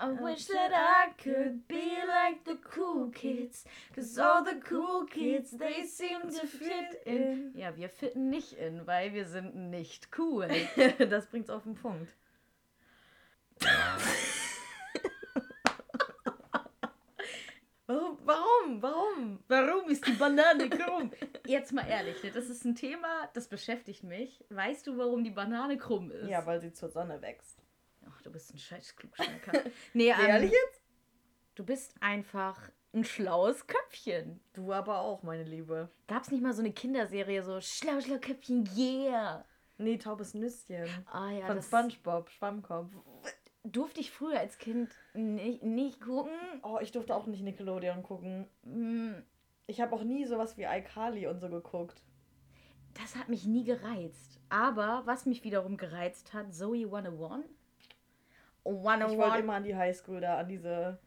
I wish that I could be like the cool kids. Cause all the cool kids, they seem to fit in. Ja, wir fitten nicht in, weil wir sind nicht cool. das bringt's auf den Punkt. Warum, warum, warum? Warum ist die Banane krumm? Jetzt mal ehrlich, ne, das ist ein Thema, das beschäftigt mich. Weißt du, warum die Banane krumm ist? Ja, weil sie zur Sonne wächst. Du bist ein scheiß Klugschnacker. nee, ähm, Ehrlich jetzt? Du bist einfach ein schlaues Köpfchen. Du aber auch, meine Liebe. Gab's nicht mal so eine Kinderserie, so schlau, schlau Köpfchen, yeah. Nee, taubes Nüsschen. Ah ja, Von Spongebob, Schwammkopf. durfte ich früher als Kind nicht, nicht gucken. Oh, ich durfte auch nicht Nickelodeon gucken. Mm, Ich habe auch nie sowas wie iCarly und so geguckt. Das hat mich nie gereizt. Aber was mich wiederum gereizt hat, Zoe 101. Ich wollte 101. immer an die Highschool da, an diese.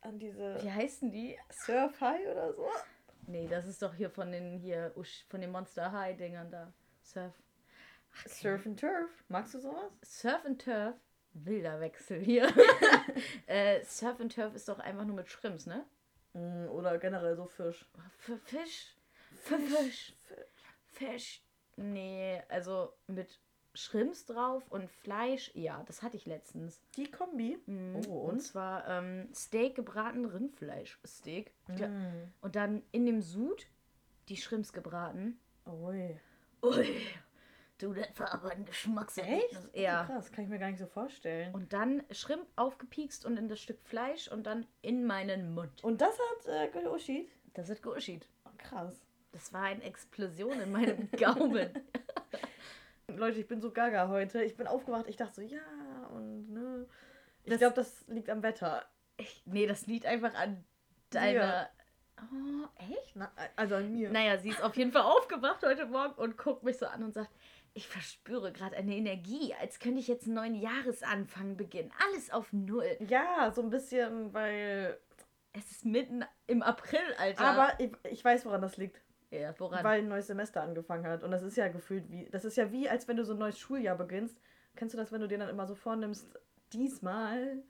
an diese. Wie heißen die? Surf High oder so. Nee, das ist doch hier von den hier von den Monster High Dingern da. Surf. Ach, Surf and Turf. Magst du sowas? Surf and Turf. Wilder Wechsel hier. äh, Surf and Turf ist doch einfach nur mit Shrimps, ne? Mm, Oder generell so Fisch. Für Fisch. Für Fisch. Fisch. Nee, also mit Shrimps drauf und Fleisch. Ja, das hatte ich letztens. Die Kombi. Mhm. Oh, und? und? zwar ähm, Steak gebraten, Rindfleischsteak. Mm. Und dann in dem Sud die Shrimps gebraten. Ui. Ui, du, das war aber ein Geschmackserlebnis. Oh, Ja. krass, kann ich mir gar nicht so vorstellen. Und dann Shrimp aufgepiekst und in das Stück Fleisch und dann in meinen Mund. Und das hat äh, Geoshit? Das ist Guschied. Oh, krass. Das war eine Explosion in meinem Gaumen. Leute, ich bin so gaga heute. Ich bin aufgewacht, ich dachte so, ja, und ne. Ich glaube, das liegt am Wetter. Ich, nee, das liegt einfach an deiner. Oh, echt? Na, also an mir. Naja, sie ist auf jeden Fall aufgewacht heute Morgen und guckt mich so an und sagt, ich verspüre gerade eine Energie, als könnte ich jetzt einen neuen Jahresanfang beginnen. Alles auf Null. Ja, so ein bisschen, weil. Es ist mitten im April, Alter. Aber ich, ich weiß, woran das liegt. Ja, woran? Weil ein neues Semester angefangen hat. Und das ist ja gefühlt wie. Das ist ja wie, als wenn du so ein neues Schuljahr beginnst. Kennst du das, wenn du dir dann immer so vornimmst, diesmal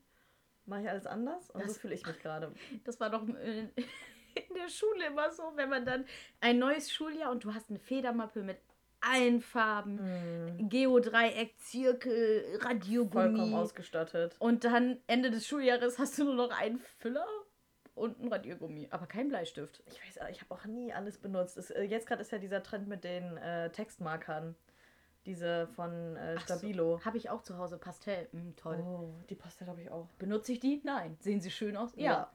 mache ich alles anders? Und Das- so fühle ich mich gerade. Das war doch in, in der Schule immer so, wenn man dann ein neues Schuljahr und du hast eine Federmappe mit allen Farben, Geodreieck, Zirkel, Vollkommen Radiogummi. ausgestattet. Und dann Ende des Schuljahres hast du nur noch einen Füller und einen Radiergummi, aber kein Bleistift. Ich weiß, ich habe auch nie alles benutzt. Es, äh, jetzt gerade ist ja dieser Trend mit den äh, Textmarkern. Diese von äh, Ach so. Stabilo. Habe ich auch zu Hause Pastell. Hm, toll. Oh, die Pastell habe ich auch. Benutze ich die? Nein. Sehen sie schön aus? Ja. Ja.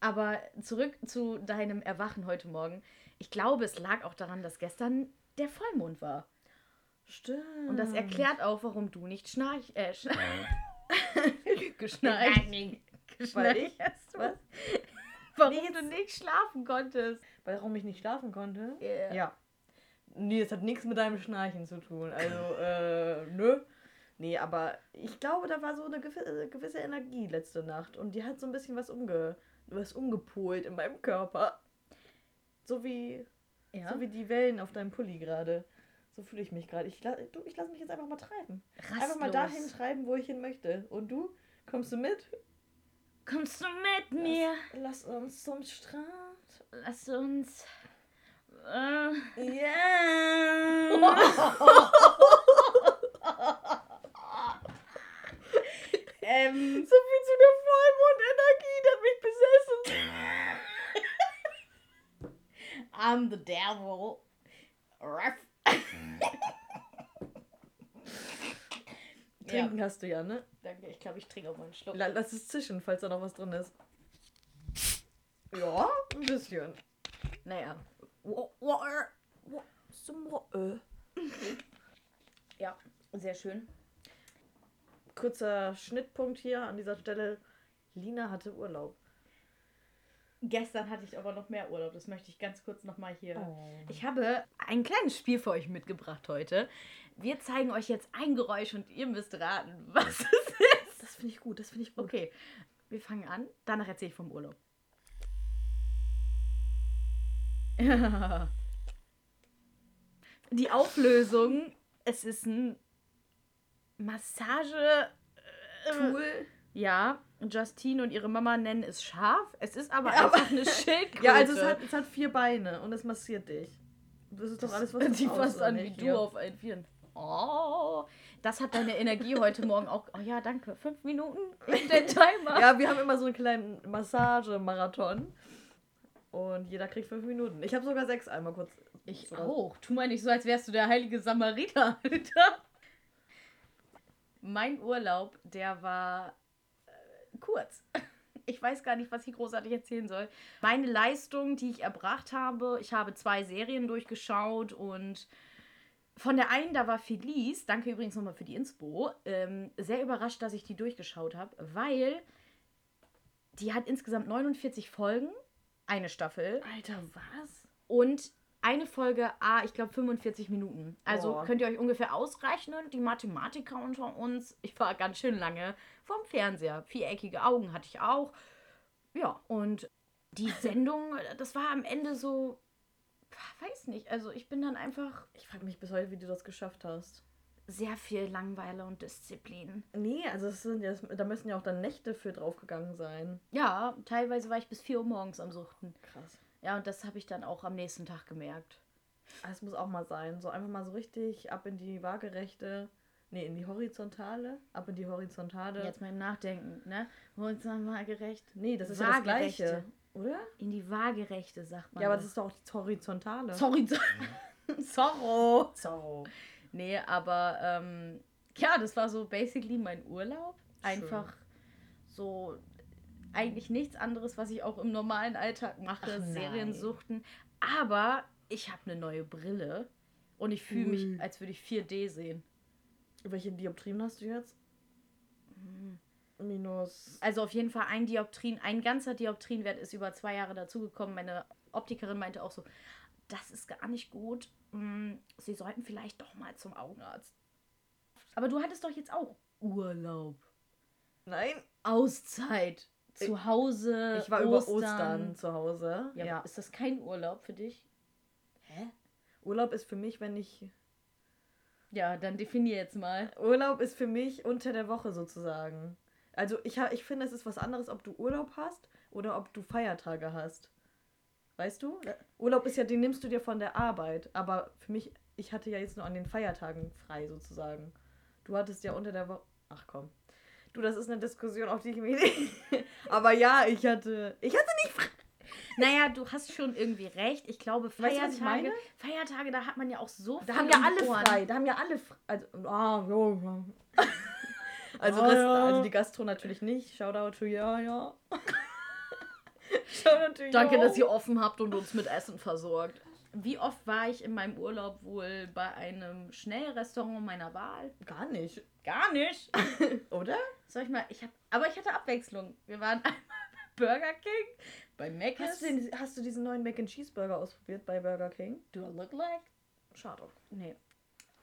Aber zurück zu deinem Erwachen heute Morgen. Ich glaube, es lag auch daran, dass gestern der Vollmond war. Stimmt. Und das erklärt auch, warum du nicht schnarch... Äh, schna geschnarcht. Weil ich? hast. Was? Warum Nee, du jetzt- nicht schlafen konntest. Warum ich nicht schlafen konnte? Ja. Ja. Nee, das hat nichts mit deinem Schnarchen zu tun. Also, äh, nö. Nee, aber ich glaube, da war so eine gewisse, gewisse Energie letzte Nacht. Und die hat so ein bisschen was, umge, was umgepolt in meinem Körper. So wie, Ja. so wie die Wellen auf deinem Pulli gerade. So fühle ich mich gerade. Ich, la- du, ich lasse mich jetzt einfach mal treiben. Einfach mal Rastlos. dahin treiben, wo ich hin möchte. Und du? Kommst du mit? Kommst du mit mir? Lass uns zum Strand. Lass uns... Äh, Ja. ähm, So viel zu der Vollmondenergie, die hat mich besessen. I'm the devil. Ruff. Trinken hast du ja, ne? Danke, ich glaube, ich trinke auch mal einen Schluck. La- Lass es zischen, falls da noch was drin ist. Ja, ein bisschen. Naja, Äh. ja, sehr schön. Kurzer Schnittpunkt hier an dieser Stelle. Lina hatte Urlaub. Gestern hatte ich aber noch mehr Urlaub. Das möchte ich ganz kurz nochmal hier. Oh. Ich habe ein kleines Spiel für euch mitgebracht heute. Wir zeigen euch jetzt ein Geräusch und ihr müsst raten, was es ist. Das finde ich gut, das finde ich gut. Okay, wir fangen an. Danach erzähle ich vom Urlaub. Die Auflösung, es ist ein Massage... Ja, Justine und ihre Mama nennen es scharf. Es ist aber ja, einfach eine Schildkröte. Ja, also es hat, es hat vier Beine und es massiert dich. Das ist doch alles, was du Sieht fast an wie du auf allen Vieren. Oh, das hat deine Energie heute Morgen auch. Oh ja, danke. Fünf Minuten in den Timer. ja, wir haben immer so einen kleinen Massagemarathon. Und jeder kriegt fünf Minuten. Ich habe sogar sechs einmal kurz. Ich sogar. auch. Tu mal nicht so, als wärst du der heilige Samariter, Alter. Mein Urlaub, der war kurz. Ich weiß gar nicht, was ich großartig erzählen soll. Meine Leistung, die ich erbracht habe, ich habe zwei Serien durchgeschaut und von der einen, da war Felice, danke übrigens nochmal für die Inspo, ähm, sehr überrascht, dass ich die durchgeschaut habe, weil die hat insgesamt 49 Folgen, eine Staffel. Alter, was? Und eine Folge, ah, ich glaube 45 Minuten. Also oh. könnt ihr euch ungefähr ausrechnen, die Mathematiker unter uns. Ich war ganz schön lange vorm Fernseher. Viereckige Augen hatte ich auch. Ja, und die Sendung, das war am Ende so weiß nicht. Also ich bin dann einfach. Ich frage mich bis heute, wie du das geschafft hast. Sehr viel Langweile und Disziplin. Nee, also es sind ja, da müssen ja auch dann Nächte für draufgegangen sein. Ja, teilweise war ich bis 4 Uhr morgens am Suchten. Krass. Ja, und das habe ich dann auch am nächsten Tag gemerkt. Das muss auch mal sein. So einfach mal so richtig ab in die waagerechte. Nee, in die horizontale. Ab in die horizontale. Jetzt mal im Nachdenken, ne? Horizontal waagerecht. Nee, das ist ja das Gleiche. Oder? In die waagerechte, sagt man. Ja, aber das ist doch auch die horizontale. Zorro. Zorro. Nee, aber ähm, ja, das war so basically mein Urlaub. Einfach Schön. so eigentlich nichts anderes, was ich auch im normalen Alltag mache, Ach, Serien suchten. Aber ich habe eine neue Brille und ich fühle mich, als würde ich 4D sehen. Welche Dioptrien hast du jetzt? Hm. Minus. Also auf jeden Fall ein Dioptrin, ein ganzer Dioptrinwert ist über zwei Jahre dazugekommen. Meine Optikerin meinte auch so, das ist gar nicht gut. Hm, Sie sollten vielleicht doch mal zum Augenarzt. Aber du hattest doch jetzt auch Urlaub. Nein. Auszeit. Zu Hause. Ich war Ostern. über Ostern zu Hause. Ja, ja. Ist das kein Urlaub für dich? Hä? Urlaub ist für mich, wenn ich. Ja, dann definier jetzt mal. Urlaub ist für mich unter der Woche sozusagen. Also ich, ich finde, es ist was anderes, ob du Urlaub hast oder ob du Feiertage hast. Weißt du? Urlaub ist ja, den nimmst du dir von der Arbeit. Aber für mich, ich hatte ja jetzt nur an den Feiertagen frei sozusagen. Du hattest ja unter der Woche. Ach komm. Du, das ist eine Diskussion, auf die ich mich nicht. aber ja, ich hatte. Ich hatte nicht. Naja, du hast schon irgendwie recht. Ich glaube, Feiertage, weißt du, Feiertage, da hat man ja auch so Da haben ja alle Ohren. frei. Da haben ja alle frei. Also, ah, oh, oh. Also, oh, ja. also die Gastro natürlich nicht. Shoutout to ja, ja. Shoutout to Danke, dass ihr offen habt und uns mit Essen versorgt. Wie oft war ich in meinem Urlaub wohl bei einem Schnellrestaurant meiner Wahl? Gar nicht. Gar nicht. Oder? Soll ich mal, ich hab, aber ich hatte Abwechslung. Wir waren einmal bei Burger King, bei Mac. Hast, hast du diesen neuen Mac and Cheeseburger ausprobiert bei Burger King? Do I look like? Schade. Nee.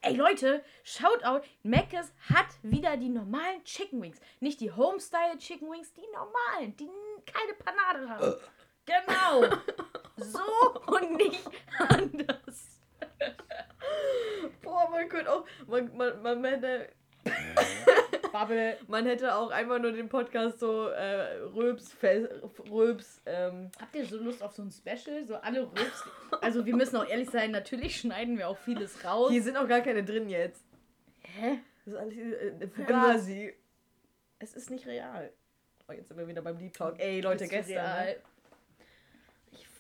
Ey Leute, schaut out, Mc's hat wieder die normalen Chicken Wings. Nicht die Homestyle Chicken Wings, die normalen, die keine Panade haben. genau. so und nicht anders. Boah, man könnte auch, man, man, man hätte Bubble. Man hätte auch einfach nur den Podcast so äh, Röps, Röps. Ähm. Habt ihr so Lust auf so ein Special? So alle Röps. Also wir müssen auch ehrlich sein, natürlich schneiden wir auch vieles raus. Hier sind auch gar keine drin jetzt. Hä? Das ist alles äh, Fantasie. Es ist nicht real. Oh, jetzt sind wir wieder beim Deep Talk. Ey, Leute, gestern. Ne?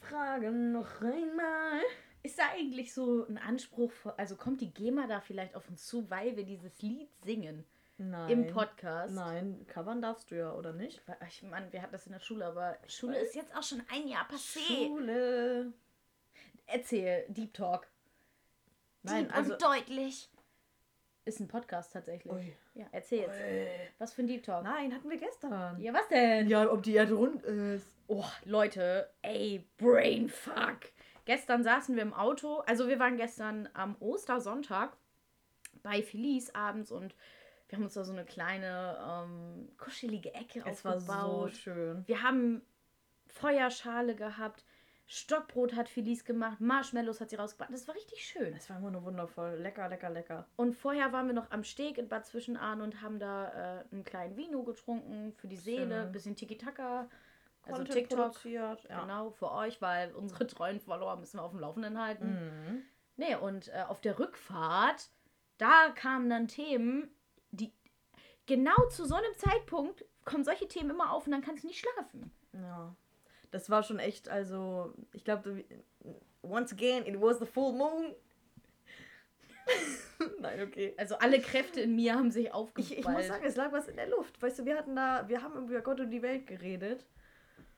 Ich frage noch einmal. Ist da eigentlich so ein Anspruch, also kommt die GEMA da vielleicht auf uns zu, weil wir dieses Lied singen? Nein. Im Podcast. Nein, covern darfst du ja, oder nicht? Ich meine, wir hatten das in der Schule, aber Schule ist jetzt auch schon ein Jahr passé. Schule. Erzähl, Deep Talk. Nein, Deep also und deutlich. Ist ein Podcast tatsächlich. Ui. Ja, erzähl jetzt. Ui. Was für ein Deep Talk? Nein, hatten wir gestern. Ja, was denn? Ja, ob die Erde rund ist. Oh, Leute, ey, Brainfuck. Gestern saßen wir im Auto, also wir waren gestern am Ostersonntag bei Felice abends und wir haben uns da so eine kleine ähm, kuschelige Ecke es aufgebaut. Es war so schön. Wir haben Feuerschale gehabt, Stockbrot hat Felice gemacht, Marshmallows hat sie rausgebracht. Das war richtig schön. Es war immer nur wundervoll. Lecker, lecker, lecker. Und vorher waren wir noch am Steg in Bad Zwischenahn und haben da äh, einen kleinen Vino getrunken für die Seele, ein bisschen Tiki-Taka. Also TikTok. produziert, ja. Genau, für euch, weil unsere treuen Follower müssen wir auf dem Laufenden halten. Mhm. Nee, und äh, auf der Rückfahrt, da kamen dann Themen, die genau zu so einem Zeitpunkt kommen solche Themen immer auf und dann kannst du nicht schlafen. Ja. Das war schon echt, also, ich glaube, once again, it was the full moon. Nein, okay. Also alle Kräfte in mir haben sich Ich, aufgeballt. ich muss sagen, es lag was in der Luft. Weißt du, wir hatten da, wir haben über Gott und die Welt geredet.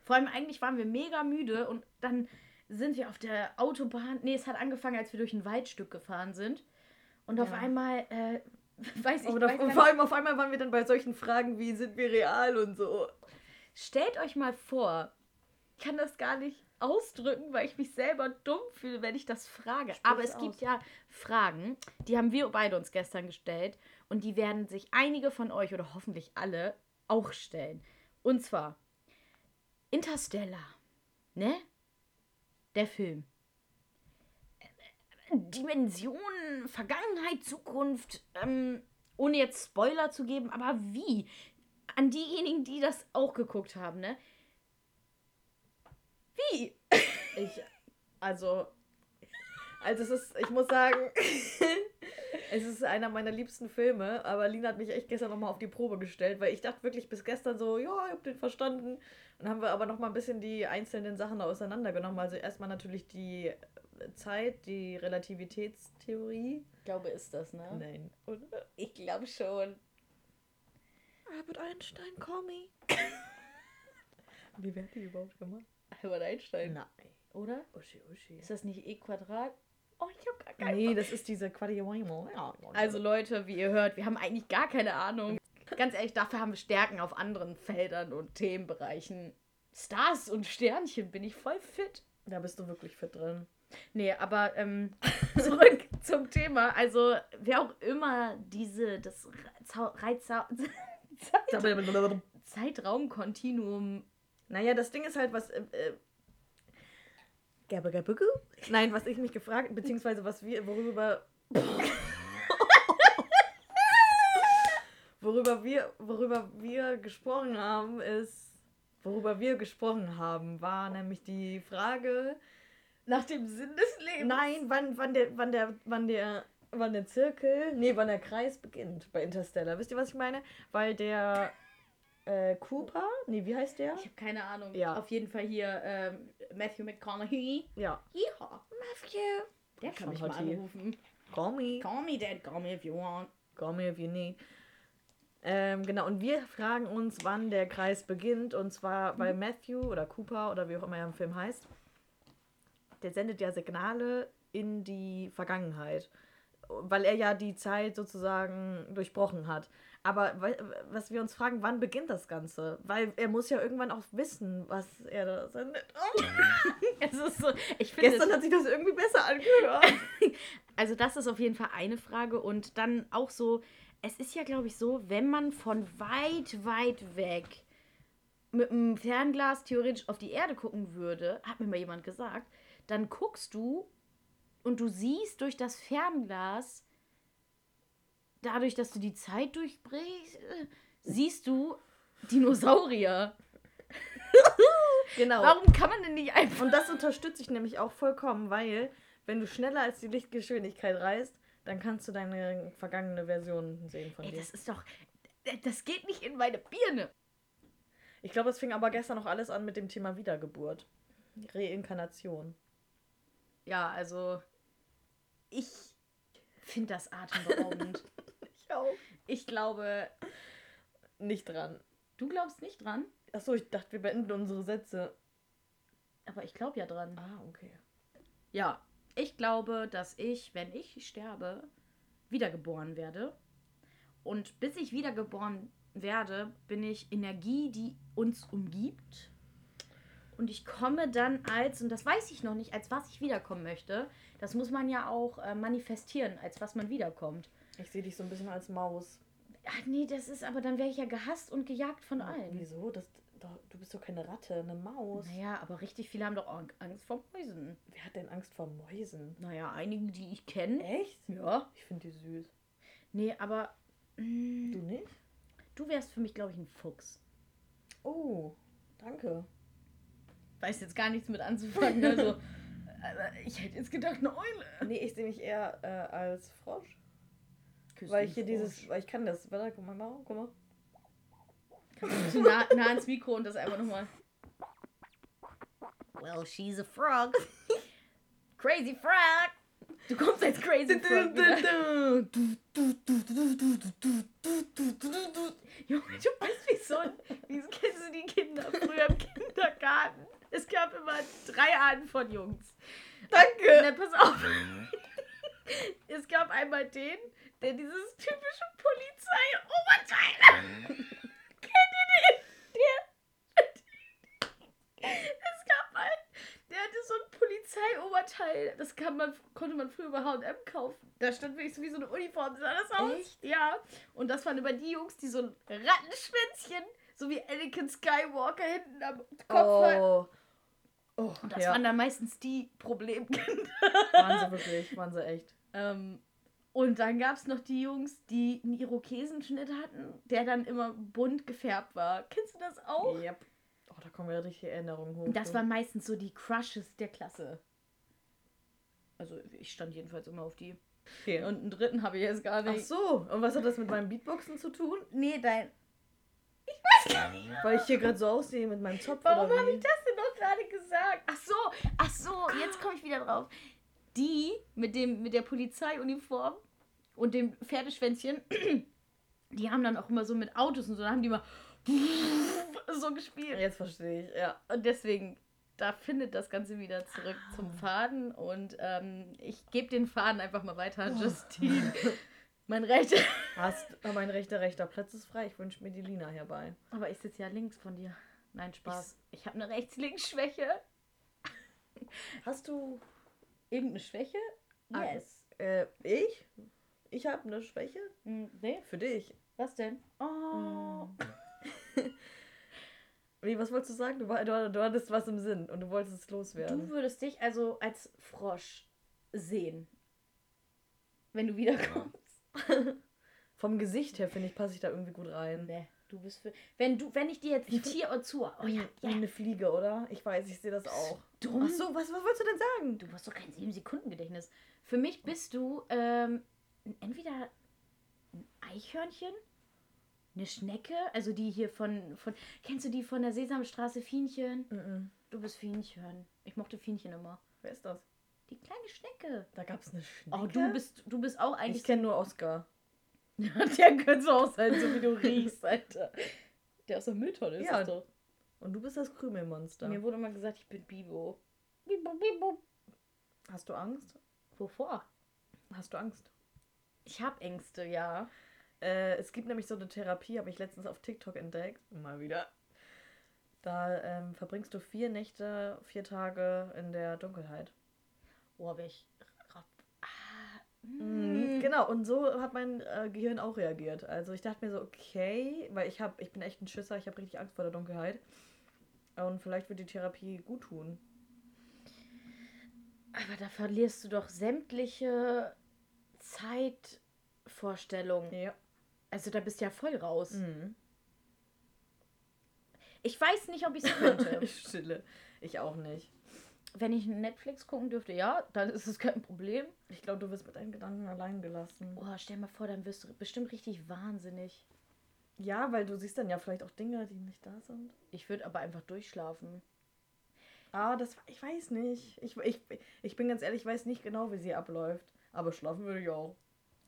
Vor allem eigentlich waren wir mega müde und dann sind wir auf der Autobahn. Nee, es hat angefangen, als wir durch ein Waldstück gefahren sind. Und auf Ja. einmal, äh, weiß ich Aber weiß nicht- vor allem auf einmal waren wir dann bei solchen Fragen wie, sind wir real und so. Stellt euch mal vor, ich kann das gar nicht ausdrücken, weil ich mich selber dumm fühle, wenn ich das frage. Sprich Aber es aus. gibt ja Fragen, die haben wir beide uns gestern gestellt und die werden sich einige von euch oder hoffentlich alle auch stellen. Und zwar Interstellar, ne? Der Film. Dimensionen, Vergangenheit, Zukunft, ähm, ohne jetzt Spoiler zu geben, aber wie? An diejenigen, die das auch geguckt haben, ne? Wie? Ich, also, also es ist, ich muss sagen, es ist einer meiner liebsten Filme, aber Lina hat mich echt gestern nochmal auf die Probe gestellt, weil ich dachte wirklich bis gestern so, ja, ich hab den verstanden. Und haben wir aber nochmal ein bisschen die einzelnen Sachen auseinandergenommen. Also erstmal natürlich die äh, Zeit, die Relativitätstheorie. Ich glaube, ist das, ne? Nein. Oder? Ich glaube schon. Albert Einstein, call me. Wie wird die überhaupt gemacht? Albert Einstein. Nein. Oder? Uschi, Uschi. Ist das nicht E Quadrat? Oh, ich habe gar keine Nee, das ist diese Quadriwimo. Ja. Also Leute, wie ihr hört, wir haben eigentlich gar keine Ahnung. Ganz ehrlich, dafür haben wir Stärken auf anderen Feldern und Themenbereichen. Stars und Sternchen bin ich voll fit. da bist du wirklich fit drin. Nee, aber ähm, zurück zum Thema. Also, wer auch immer diese, das Reiza Zeit Zeitraumkontinuum. Naja, das Ding ist halt, was. Äh, äh? Nein, was ich mich gefragt, beziehungsweise was wir, worüber. worüber wir, worüber wir gesprochen haben, ist. Worüber wir gesprochen haben, war nämlich die Frage. Nach dem Sinn des Lebens. Nein, wann, wann der, wann der, wann der, wann der Zirkel, nee, wann der Kreis beginnt bei Interstellar. Wisst ihr, was ich meine? Weil der äh, Cooper, nee, wie heißt der? Ich habe keine Ahnung. Ja. Auf jeden Fall hier ähm, Matthew McConaughey. Ja. Ja. Matthew. Der kann Schon mich mal anrufen. Call me. Call me dad, call me if you want. Call me if you need. Ähm, genau, und wir fragen uns, wann der Kreis beginnt. Und zwar bei Matthew oder Cooper oder wie auch immer er im Film heißt. Der sendet ja Signale in die Vergangenheit. Weil er ja die Zeit sozusagen durchbrochen hat. Aber wa- was wir uns fragen, wann beginnt das Ganze? Weil er muss ja irgendwann auch wissen, was er da sendet. Oh, Es ist so, ich finde, gestern hat sich das irgendwie besser angehört. also das ist auf jeden Fall eine Frage und dann auch so, es ist ja glaube ich so, wenn man von weit, weit weg mit einem Fernglas theoretisch auf die Erde gucken würde, hat mir mal jemand gesagt, dann guckst du und du siehst durch das Fernglas, dadurch, dass du die Zeit durchbrichst, äh, siehst du Dinosaurier. genau. Warum kann man denn nicht einfach... Und das unterstütze ich nämlich auch vollkommen, weil wenn du schneller als die Lichtgeschwindigkeit reist, dann kannst du deine vergangene Version sehen von Ey, dir. das ist doch... Das geht nicht in meine Birne. Ich glaube, das fing aber gestern noch alles an mit dem Thema Wiedergeburt. Reinkarnation. Ja, also ich finde das atemberaubend. Ich auch. ich glaube, Nicht dran. du glaubst nicht dran, Achso, ich dachte, wir beenden unsere Sätze. aber ich glaube ja dran. Ah, okay. Ja, ich glaube, dass ich, wenn ich sterbe, wiedergeboren werde. Und bis ich wiedergeboren werde, bin ich Energie, die uns umgibt. Und ich komme dann als, und das weiß ich noch nicht, als was ich wiederkommen möchte. Das muss man ja auch äh, manifestieren, als was man wiederkommt. Ich sehe dich so ein bisschen als Maus. Ach nee, das ist aber, dann wäre ich ja gehasst und gejagt von allen. Wieso? Das, doch, du bist doch keine Ratte, eine Maus. Naja, aber richtig viele haben doch auch Angst vor Mäusen. Wer hat denn Angst vor Mäusen? Naja, einige, die ich kenne. Echt? Ja. Ich finde die süß. Nee, aber mm, Du nicht? du wärst für mich, glaube ich, ein Fuchs. Oh, danke. Weiß jetzt gar nichts mit anzufangen. Also, aber ich hätte jetzt gedacht, eine Eule. Nee, ich sehe mich eher äh, als Frosch. Küss weil ich hier dieses, weil ich kann das. Warte, guck mal, mal, guck mal. Kannst du nah, nah ans Mikro und das einfach nochmal. Well, she's a frog. Crazy Frog. Du kommst als Crazy Frog. wieder. Junge, du bist wie so ein. Wie kennst du die Kinder früher im Kindergarten? Es gab immer drei Arten von Jungs. Danke! Na, pass auf. Es gab einmal den, der dieses typische Polizei-Oberteil. Kennt ihr den? Der. Es gab einen, der hatte so ein Polizeioberteil. Das kann man, konnte man früher bei HM kaufen. Da stand wirklich so wie so eine Uniform, sah das aus. Echt? Ja. Und das waren immer die Jungs, die so ein Rattenschwänzchen, so wie Anakin Skywalker hinten am Kopf hatten. Oh. Oh, Und das ja. waren dann meistens die Problemkinder. waren sie wirklich, waren sie echt. Ähm, und dann gab es noch die Jungs, die einen Irokesenschnitt hatten, der dann immer bunt gefärbt war. Kennst du das auch? Yep. Oh, da kommen wieder richtige Erinnerungen hoch. Das du. waren meistens so die Crushes der Klasse. Also ich stand jedenfalls immer auf die. okay. Und einen dritten habe ich jetzt gar Ach nicht. so, und was hat das mit meinem Beatboxen zu tun? Nee, dein. Weil ich hier gerade so aussehe mit meinem Zopf Warum habe ich das denn noch gerade gesagt? Ach so, ach so, jetzt komme ich wieder drauf. Die mit dem mit der Polizeiuniform und dem Pferdeschwänzchen, die haben dann auch immer so mit Autos und so, da haben die immer so gespielt. Jetzt verstehe ich, ja. Und deswegen, da findet das Ganze wieder zurück zum Faden. Und ähm, ich gebe den Faden einfach mal weiter an Justine. mein rechter. Hast, oh, mein rechter, rechter Platz ist frei. Ich wünsche mir die Lina herbei. Aber ich sitze ja links von dir. Nein, Spaß. Ich habe eine Rechts-Links-Schwäche. Hast du. Irgendeine Schwäche? Ah, Yes. Äh, ich? Ich habe eine Schwäche? Hm, nee, Für dich. was denn? Oh. Wie, was wolltest du sagen? Du, du, du hattest was im Sinn und du wolltest es Du loswerden. würdest dich also als Frosch sehen. Wenn du wiederkommst. Vom Gesicht her, finde ich, passe ich da irgendwie gut rein. Nee, du bist für. Wenn du, wenn ich dir jetzt ein Ich Tier zu. Oh Wie, ja, ja. eine Fliege, oder? Ich weiß, ich sehe das auch. Dumm. Ach so, was, was wolltest du denn sagen? Du hast doch kein 7-Sekunden-Gedächtnis. Für mich bist du ähm, entweder ein Eichhörnchen, eine Schnecke, also die hier von, von. Kennst du die von der Sesamstraße Fienchen? Mhm. Du bist Fienchen. Ich mochte Fienchen immer. Wer ist das? Die kleine Schnecke. Da gab es eine Schnecke. Oh, du bist, du bist auch Ich eigentlich. kenne nur Oscar. der könnte so auch sein, so wie du riechst, Alter. Der aus der Mülltonne ist Ja. doch. Und du bist das Krümelmonster. Mir wurde mal gesagt, ich bin Bibo. Bibo, Bibo. Hast du Angst? Wovor? Hast du Angst? Ich habe Ängste, ja. Äh, es gibt nämlich so eine Therapie, habe ich letztens auf TikTok entdeckt. Mal wieder. Da ähm, verbringst du vier Nächte, vier Tage in der Dunkelheit. Oh, welch. Rapp. Mhm. Mm. Genau, und so hat mein äh, Gehirn auch reagiert. Also ich dachte mir so, okay, weil ich hab, ich bin echt ein Schisser, ich habe richtig Angst vor der Dunkelheit. Und vielleicht wird die Therapie gut tun. Aber da verlierst du doch sämtliche Zeitvorstellungen. Ja. Also da bist du ja voll raus. Mhm. Ich weiß nicht, ob ich es könnte. Ich stille. Ich auch nicht. Wenn ich Netflix gucken dürfte, ja, dann ist es kein Problem. Ich glaube, du wirst mit deinen Gedanken allein gelassen. Oh, stell mal vor, dann wirst du bestimmt richtig wahnsinnig. Ja, weil du siehst dann ja vielleicht auch Dinge, die nicht da sind. Ich würde aber einfach durchschlafen. Ah, das ich weiß nicht. Ich, ich, ich bin ganz ehrlich, ich weiß nicht genau, wie sie abläuft. Aber schlafen würde ich auch.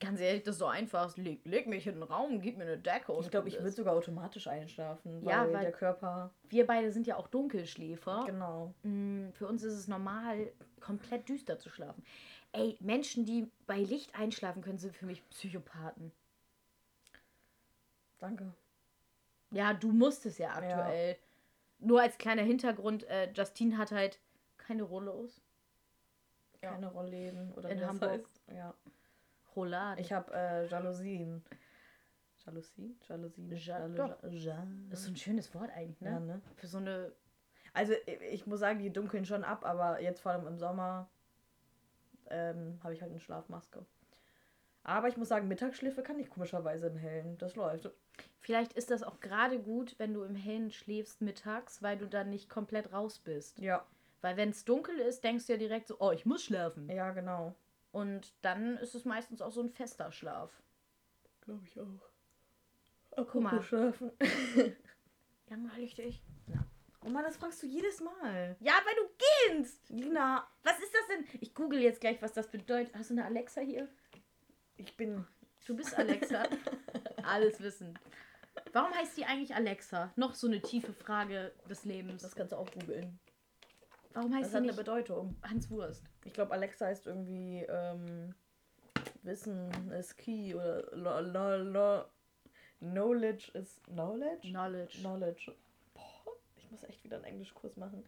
Ganz ehrlich, das ist so einfach. Leg, leg mich in den Raum, gib mir eine Decke. Und Ich glaube, ich würde sogar automatisch einschlafen, weil, Ja, weil- der Körper. Wir beide sind ja auch Dunkelschläfer. Genau. Mm, Für uns ist es normal, komplett düster zu schlafen. Ey, Menschen, die bei Licht einschlafen können, sind für mich Psychopathen. Danke. Ja, du musst es ja aktuell. Nur als kleiner Hintergrund, äh, Justine hat halt keine Rollos. Ja. Keine Rollläden oder In Hamburg. heißt. Ja. Rolladen. Ich habe äh, Jalousien. Jalousie? Jalousie? Ja, doch. Ja. Das ist so ein schönes Wort eigentlich, ne? Ja, ne? Für so eine. Also ich- ich muss sagen, die dunkeln schon ab, aber jetzt vor allem im Sommer ähm, habe ich halt eine Schlafmaske. Aber ich muss sagen, Mittagsschläfe kann ich komischerweise im Hellen. Das läuft. Vielleicht ist das auch gerade gut, wenn du im Hellen schläfst mittags, weil du dann nicht komplett raus bist. Ja. Weil wenn es dunkel ist, denkst du ja direkt so, oh, ich muss schlafen. Ja, genau. Und dann ist es meistens auch so ein fester Schlaf. Glaube ich auch. Guck mal. Schlafen. Langweilig dich. Oh Mann, das fragst du jedes Mal. Ja, weil du gehst. Lina, Was ist das denn? Ich google jetzt gleich, was das bedeutet. Hast du eine Alexa hier? ich bin. Du bist Alexa. Alles wissen. Warum heißt die eigentlich Alexa? Noch so eine tiefe Frage des Lebens. Das kannst du auch googeln. Warum Das heißt hat sie eine nicht Bedeutung. Hans Wurst? Ich glaube, Alexa heißt irgendwie ähm, Wissen ist key oder lo, lo, lo, Knowledge is Knowledge? Knowledge. Knowledge. Boah, ich muss echt wieder einen Englischkurs machen.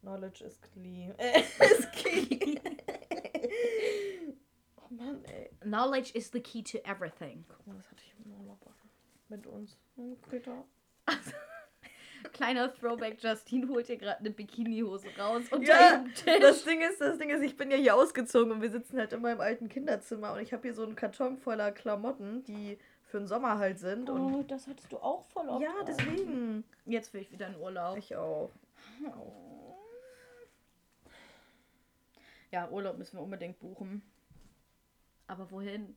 Knowledge is key. Äh, is key. oh Mann, ey. Knowledge is the key to everything. Guck mal, das hatte ich im Urlaub mit uns. Hm, Greta. Kleiner Throwback, Justine holt hier gerade eine Bikinihose raus unter Ja, Tisch. Das Ding ist, das Ding ist, ich bin ja hier ausgezogen und wir sitzen halt in meinem alten Kinderzimmer und ich habe hier so einen Karton voller Klamotten, die für den Sommer halt sind. Und Oh, das hattest du auch voll oft. ja, an. deswegen. Jetzt will ich wieder in Urlaub. Ich auch. Ja, Urlaub müssen wir unbedingt buchen. Aber wohin?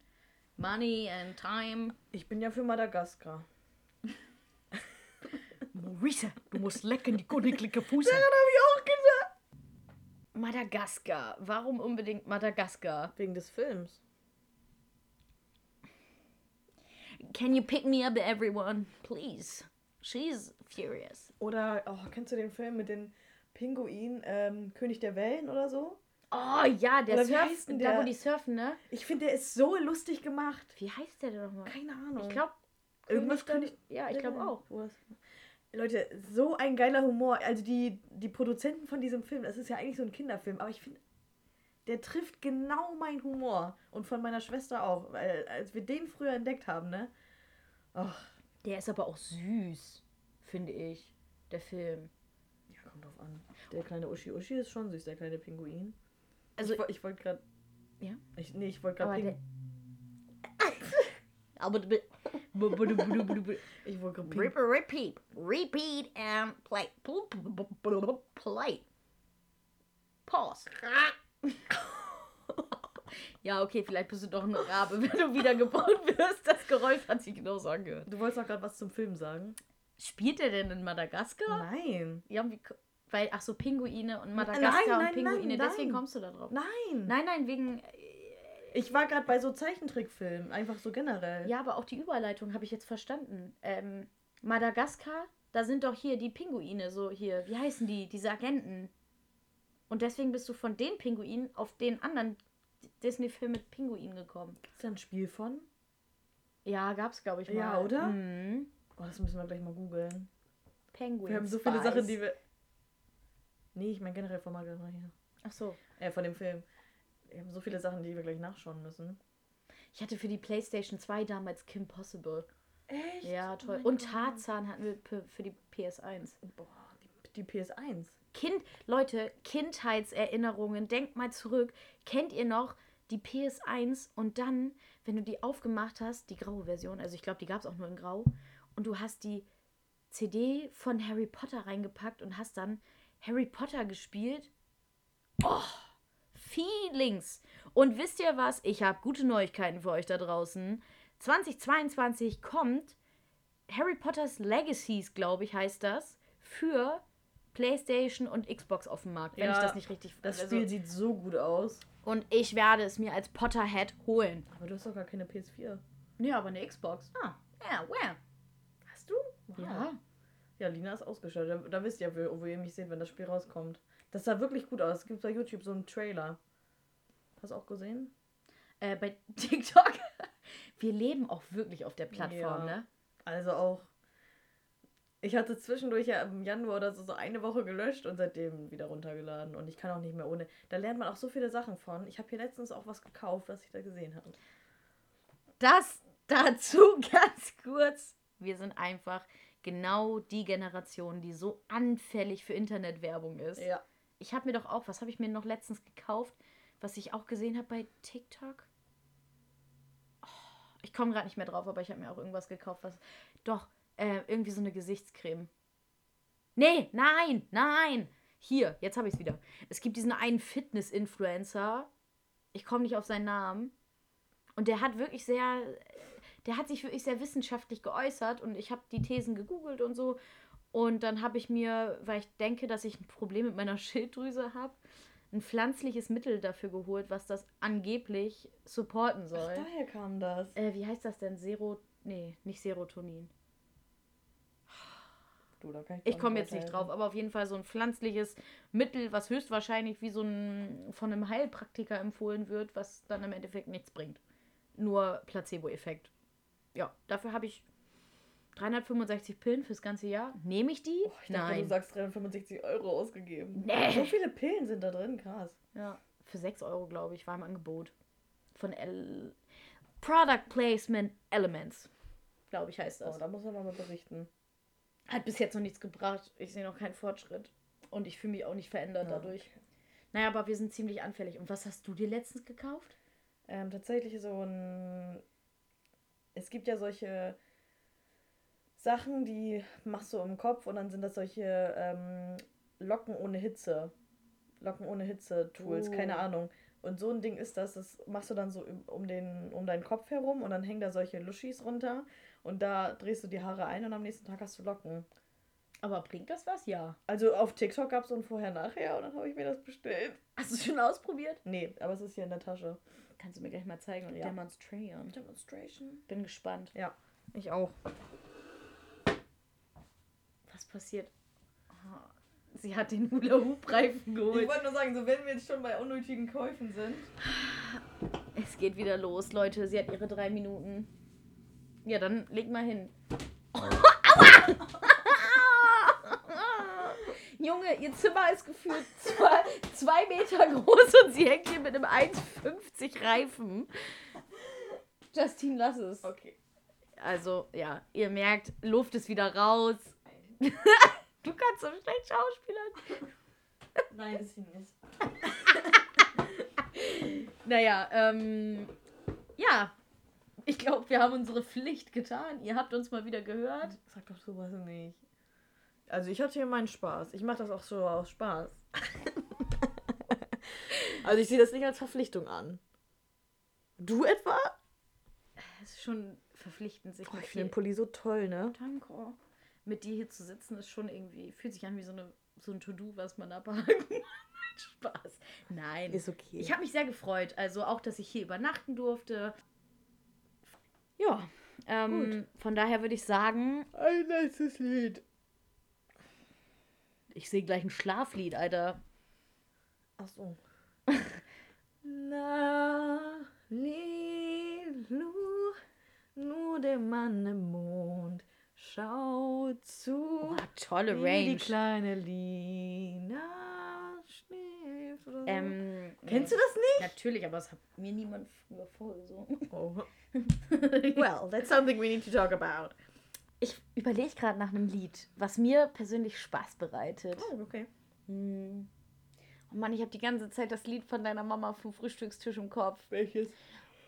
Money and time. Ich bin ja für Madagaskar. Maurice, du musst lecken die königliche Fuße. habe ich auch gesagt. Madagaskar. Warum unbedingt Madagaskar? Wegen des Films. Can you pick me up, everyone? Please. She's furious. Oder, oh, kennst du den Film mit den Pinguinen, ähm, König der Wellen oder so? Oh ja, der Oder wie Surf, heißt denn da wo die surfen, ne? Ich finde, der ist so lustig gemacht. Wie heißt der denn nochmal? Keine Ahnung. Ich glaube, irgendwas König König. Ja, ich glaube auch. Wo ist- Leute, so ein geiler Humor. Also die, die Produzenten von diesem Film, das ist ja eigentlich so ein Kinderfilm, aber ich finde, der trifft genau meinen Humor. Und von meiner Schwester auch. Weil als wir den früher entdeckt haben, ne? Ach, Der ist aber auch süß, finde ich. Der Film. ja, kommt drauf an. Der kleine Uschi Uschi ist schon süß, der kleine Pinguin. Also, ich, ich wollte gerade. Ja? Ich, nee, ich wollte gerade. der. Ping- aber der. Ich wollte Repeat, repeat, repeat and play. Play. Pause. Ja, okay, vielleicht bist du doch ein Rabe, wenn du wiedergeboren wirst. Das Geräusch hat sich genauso angehört. Du wolltest auch gerade was zum Film sagen? Spielt er denn in Madagaskar? Nein. Ja, wie, weil, ach so, Pinguine und Nein, Madagaskar nein, und Pinguine, nein, deswegen nein. kommst du da drauf. Nein. Nein, nein, wegen. Ich war gerade bei so Zeichentrickfilmen, einfach so generell. Ja, aber auch die Überleitung habe ich jetzt verstanden. Ähm, Madagaskar, da sind doch hier die Pinguine, so hier, wie heißen die? Diese Agenten. Und deswegen bist du von den Pinguinen auf den anderen Disney-Film mit Pinguinen gekommen. Ist da ein Spiel von? Ja, gab's, glaube ich, mal. Ja, oder? Mhm. Oh, das müssen wir gleich mal googeln. Penguin Wir haben so viele Spies. Sachen, die wir. Nee, ich meine generell von hier. Ach so. Äh, von dem Film. Wir haben so viele Sachen, die wir gleich nachschauen müssen. Ich hatte für die PlayStation 2 damals Kim Possible. Echt? Ja, toll. mein Und. Tarzan hatten wir für für die PS1. Boah, die, die PS1. Kind, Leute, Kindheitserinnerungen, denkt mal zurück. Kennt ihr noch die PS1 und dann, wenn du die aufgemacht hast, die graue Version, also ich glaube, die gab es auch nur in grau, und du hast die CD von Harry Potter reingepackt und hast dann Harry Potter gespielt? Oh, Feelings. Und wisst ihr was? Ich habe gute Neuigkeiten für euch da draußen. 2022 kommt Harry Potters Legacies, glaube ich, heißt das, für PlayStation und Xbox auf dem Markt, wenn Ja, ich das nicht richtig Das also- Spiel sieht so gut aus. Und ich werde es mir als Potterhead holen. Aber du hast doch gar keine PS4. Nee, aber eine Xbox. Ah, Ja, where? hast du? Wow. Ja. Ja, Lina ist ausgestellt. Da, da wisst ihr, wo, wo ihr mich seht, wenn das Spiel rauskommt. Das sah wirklich gut aus. Es gibt bei YouTube so einen Trailer. Du auch gesehen? Äh, bei TikTok. Wir leben auch wirklich auf der Plattform, Ja. ne? Also auch. Ich hatte zwischendurch ja im Januar oder so, so eine Woche gelöscht und seitdem wieder runtergeladen. Und ich kann auch nicht mehr ohne. Da lernt man auch so viele Sachen von. Ich habe hier letztens auch was gekauft, was ich da gesehen habe. Das dazu ganz kurz. Wir sind einfach genau die Generation, die so anfällig für Internetwerbung ist. Ja. Ich habe mir doch auch, was habe ich mir noch letztens gekauft, was ich auch gesehen habe bei TikTok? Oh, ich komme gerade nicht mehr drauf, aber ich habe mir auch irgendwas gekauft, was. Doch, äh, irgendwie so eine Gesichtscreme. Nee, nein, nein. Hier, jetzt habe ich es wieder. Es gibt diesen einen Fitness-Influencer. Ich komme nicht auf seinen Namen. Und der hat wirklich sehr. Der hat sich wirklich sehr wissenschaftlich geäußert und ich habe die Thesen gegoogelt und so. Und dann habe ich mir, weil ich denke, dass ich ein Problem mit meiner Schilddrüse habe, ein pflanzliches Mittel dafür geholt, was das angeblich supporten soll. Ach, daher kam das. Äh, wie heißt das denn? Sero. Nee, nicht Serotonin. Du, da kann Ich komme jetzt nicht drauf, aber auf jeden Fall so ein pflanzliches Mittel, was höchstwahrscheinlich wie so ein von einem Heilpraktiker empfohlen wird, was dann im Endeffekt nichts bringt. Nur Placebo-Effekt. Ja, dafür habe ich 365 Pillen fürs ganze Jahr. Nehme ich die? Oh, ich dachte, du sagst 365 Euro ausgegeben. Nee. So viele Pillen sind da drin, krass. Ja, für 6 Euro, glaube ich, war im Angebot. Von L Product Placement Elements. Glaube ich, heißt das. Oh, da muss man mal berichten. Hat bis jetzt noch nichts gebracht. Ich sehe noch keinen Fortschritt. Und ich fühle mich auch nicht verändert Ja, dadurch. Naja, aber wir sind ziemlich anfällig. Und was hast du dir letztens gekauft? Ähm, tatsächlich so ein. Es gibt ja solche Sachen, die machst du im Kopf und dann sind das solche ähm, Locken ohne Hitze. Locken ohne Hitze-Tools, Oh. keine Ahnung. Und so ein Ding ist das, das machst du dann so um- um, den, um deinen Kopf herum und dann hängen da solche Luschis runter und da drehst du die Haare ein und am nächsten Tag hast du Locken. Aber bringt das was? Ja. Also auf TikTok gab es so ein Vorher-Nachher und dann habe ich mir das bestellt. Hast du es schon ausprobiert? Nee, aber es ist hier in der Tasche. Kannst du mir gleich mal zeigen und Ja. demonstrieren. Demonstration. Bin gespannt. Ja, ich auch. Passiert? Ah, Sie hat den Hula-Hoop-Reifen Ich geholt. wollte nur sagen, so wenn wir jetzt schon bei unnötigen Käufen sind. Es geht wieder los, Leute. Sie hat ihre drei Minuten. Ja, dann leg mal hin. Aua! Junge, ihr Zimmer ist gefühlt zwei, zwei Meter groß und sie hängt hier mit einem 1,50 Reifen. Justine, lass es. Okay. Also, ja, ihr merkt, Luft ist wieder raus. Du kannst so schlecht schauspielern. Nein, das hier nicht. Naja, ähm, ja. Ich glaube, wir haben unsere Pflicht getan. Ihr habt uns mal wieder gehört. Sag doch sowas nicht. Also ich hatte hier meinen Spaß. Ich mache das auch so aus Spaß. also ich sehe das nicht als Verpflichtung an. Du etwa? Es ist schon verpflichtend, sich mit ich finde den Pulli so toll, ne? Danke. Mit dir hier zu sitzen, ist schon irgendwie, fühlt sich an wie so, eine, so ein To-Do, was man abhaken muss. Spaß. Nein. Ist okay. Ich habe mich sehr gefreut. Also auch, dass ich hier übernachten durfte. Ja, ähm, von daher würde ich sagen, ein letztes Lied. ich sehe gleich ein Schlaflied, Alter. Ach so. La, li, lu, nur der Mann im Mond schaut zu. Oh, tolle wie Range. die kleine Lina schläft oder so. Ähm, Kennst nee, du das nicht? Natürlich, aber es hat mir niemand früher vorgesungen. Oh. Well, that's something we need to talk about. Ich überlege gerade nach einem Lied, was mir persönlich Spaß bereitet. Oh, okay. Hm. Oh Mann, ich habe die ganze Zeit das Lied von deiner Mama vom Frühstückstisch im Kopf. Welches?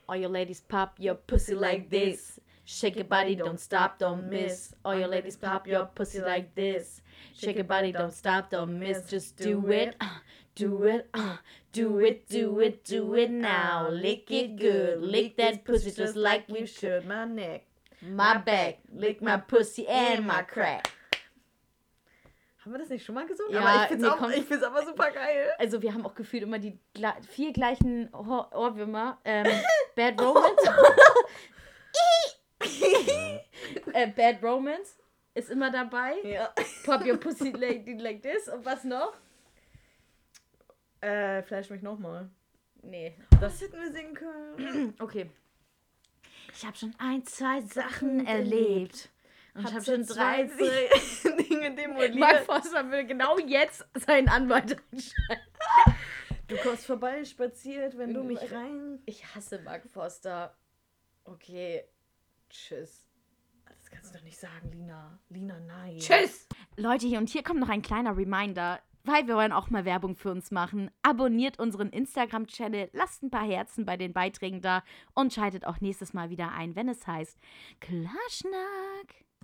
All your ladies pop your pussy like this. Shake your body, don't stop, don't miss. All your ladies pop your pussy like this. Shake your body, don't stop, don't miss. Just do it, uh, do it, uh, do it, do it, do it now. Lick it good, lick that pussy just like you should. My neck. My back, lick my pussy and my crack. Haben wir das nicht schon mal gesungen? Ja, aber ich nee, komm. ich find's aber super geil. Also wir haben auch gefühlt immer die vier gleichen Ohr Ohrwürmer. Ähm, Bad Romance. äh, Bad Romance ist immer dabei. Ja. Pop your pussy like, like this. Und was noch? Äh, flash mich nochmal. Nee. Das hätten wir singen können. Okay. Ich habe schon ein, zwei Sachen erlebt. Und ich habe schon drei... Dinge demoliert. Mark Forster würde genau jetzt seinen Anwalt einschalten. Du kommst vorbei, spaziert, wenn du mich rein. Ich hasse Mark Forster. Okay. Tschüss. Das kannst du doch nicht sagen, Lina. Lina, nein. Tschüss! Leute, hier und hier kommt noch ein kleiner Reminder, weil wir wollen auch mal Werbung für uns machen. Abonniert unseren Instagram-Channel, lasst ein paar Herzen bei den Beiträgen da und schaltet auch nächstes Mal wieder ein, wenn es heißt Klarschnack.